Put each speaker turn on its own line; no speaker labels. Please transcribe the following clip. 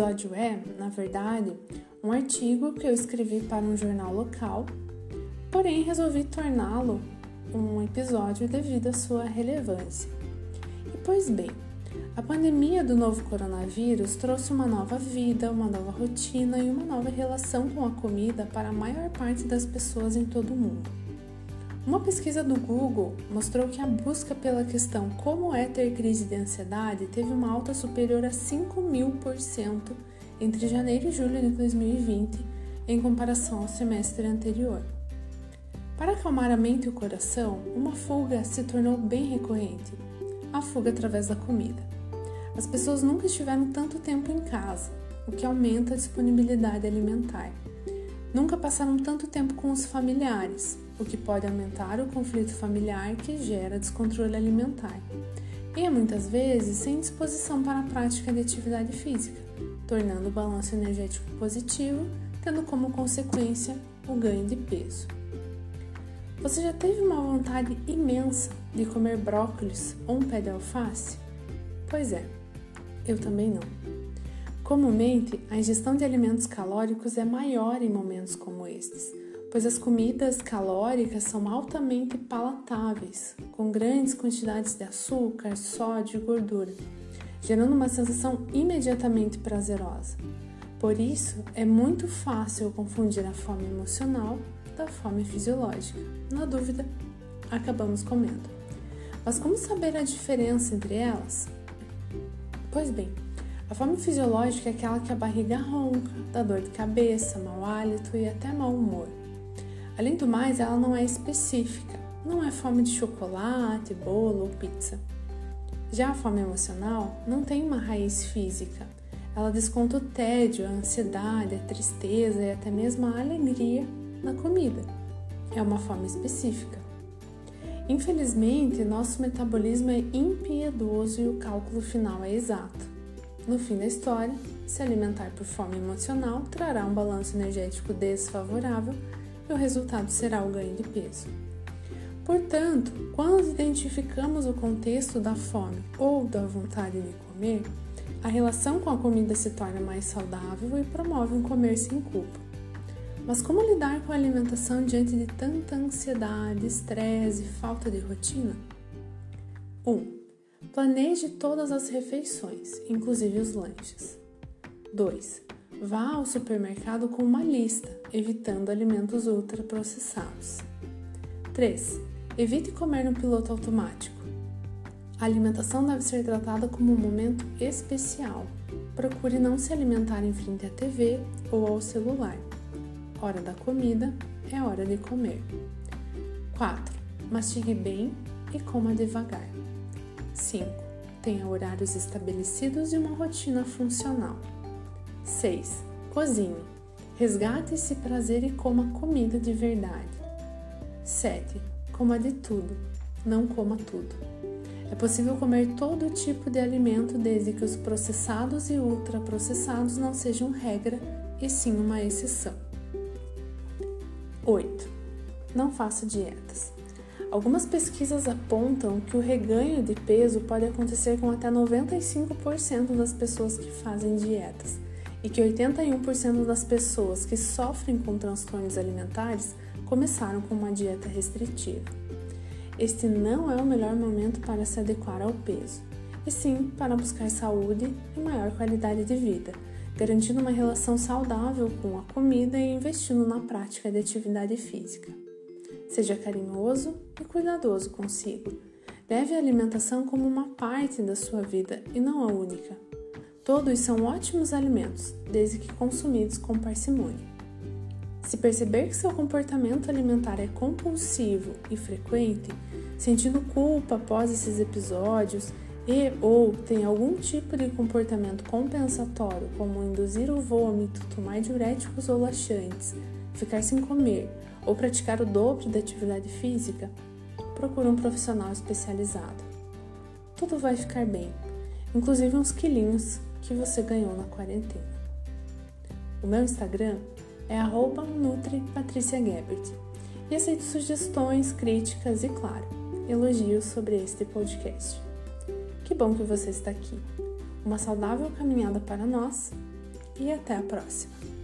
episódio é, na verdade, um artigo que eu escrevi para um jornal local, porém resolvi torná-lo um episódio devido à sua relevância. E pois bem, a pandemia do novo coronavírus trouxe uma nova vida, uma nova rotina e uma nova relação com a comida para a maior parte das pessoas em todo o mundo. Uma pesquisa do Google mostrou que a busca pela questão como é ter crise de ansiedade teve uma alta superior a 5 mil por cento entre janeiro e julho de 2020 em comparação ao semestre anterior. Para acalmar a mente e o coração, uma fuga se tornou bem recorrente a fuga através da comida. As pessoas nunca estiveram tanto tempo em casa, o que aumenta a disponibilidade alimentar. Nunca passaram tanto tempo com os familiares, o que pode aumentar o conflito familiar que gera descontrole alimentar. E muitas vezes sem disposição para a prática de atividade física, tornando o balanço energético positivo, tendo como consequência o ganho de peso. Você já teve uma vontade imensa de comer brócolis ou um pé de alface? Pois é, eu também não. Comumente, a ingestão de alimentos calóricos é maior em momentos como estes, pois as comidas calóricas são altamente palatáveis, com grandes quantidades de açúcar, sódio e gordura, gerando uma sensação imediatamente prazerosa. Por isso, é muito fácil confundir a fome emocional da fome fisiológica. Na dúvida, acabamos comendo. Mas como saber a diferença entre elas? Pois bem, a fome fisiológica é aquela que a barriga ronca, dá dor de cabeça, mau hálito e até mau humor. Além do mais, ela não é específica, não é fome de chocolate, bolo ou pizza. Já a fome emocional não tem uma raiz física. Ela desconta o tédio, a ansiedade, a tristeza e até mesmo a alegria na comida. É uma fome específica. Infelizmente, nosso metabolismo é impiedoso e o cálculo final é exato. No fim da história, se alimentar por fome emocional trará um balanço energético desfavorável e o resultado será o ganho de peso. Portanto, quando identificamos o contexto da fome ou da vontade de comer, a relação com a comida se torna mais saudável e promove um comer sem culpa. Mas como lidar com a alimentação diante de tanta ansiedade, estresse e falta de rotina? 1. Um, planeje todas as refeições, inclusive os lanches. 2. Vá ao supermercado com uma lista, evitando alimentos ultraprocessados. 3. Evite comer no piloto automático. A alimentação deve ser tratada como um momento especial. Procure não se alimentar em frente à TV ou ao celular hora da comida é hora de comer. 4. Mastigue bem e coma devagar. 5. Tenha horários estabelecidos e uma rotina funcional. 6. Cozinhe. Resgate esse prazer e coma comida de verdade. 7. Coma de tudo, não coma tudo. É possível comer todo tipo de alimento desde que os processados e ultraprocessados não sejam regra e sim uma exceção. 8. Não faça dietas. Algumas pesquisas apontam que o reganho de peso pode acontecer com até 95% das pessoas que fazem dietas e que 81% das pessoas que sofrem com transtornos alimentares começaram com uma dieta restritiva. Este não é o melhor momento para se adequar ao peso, e sim para buscar saúde e maior qualidade de vida garantindo uma relação saudável com a comida e investindo na prática de atividade física. Seja carinhoso e cuidadoso consigo. Leve a alimentação como uma parte da sua vida e não a única. Todos são ótimos alimentos, desde que consumidos com parcimônia. Se perceber que seu comportamento alimentar é compulsivo e frequente, sentindo culpa após esses episódios, e ou tem algum tipo de comportamento compensatório, como induzir o vômito, tomar diuréticos ou laxantes, ficar sem comer ou praticar o dobro da atividade física, procure um profissional especializado. Tudo vai ficar bem, inclusive uns quilinhos que você ganhou na quarentena. O meu Instagram é NutriPatriciaGebert e aceito sugestões, críticas e, claro, elogios sobre este podcast. Que bom que você está aqui. Uma saudável caminhada para nós e até a próxima!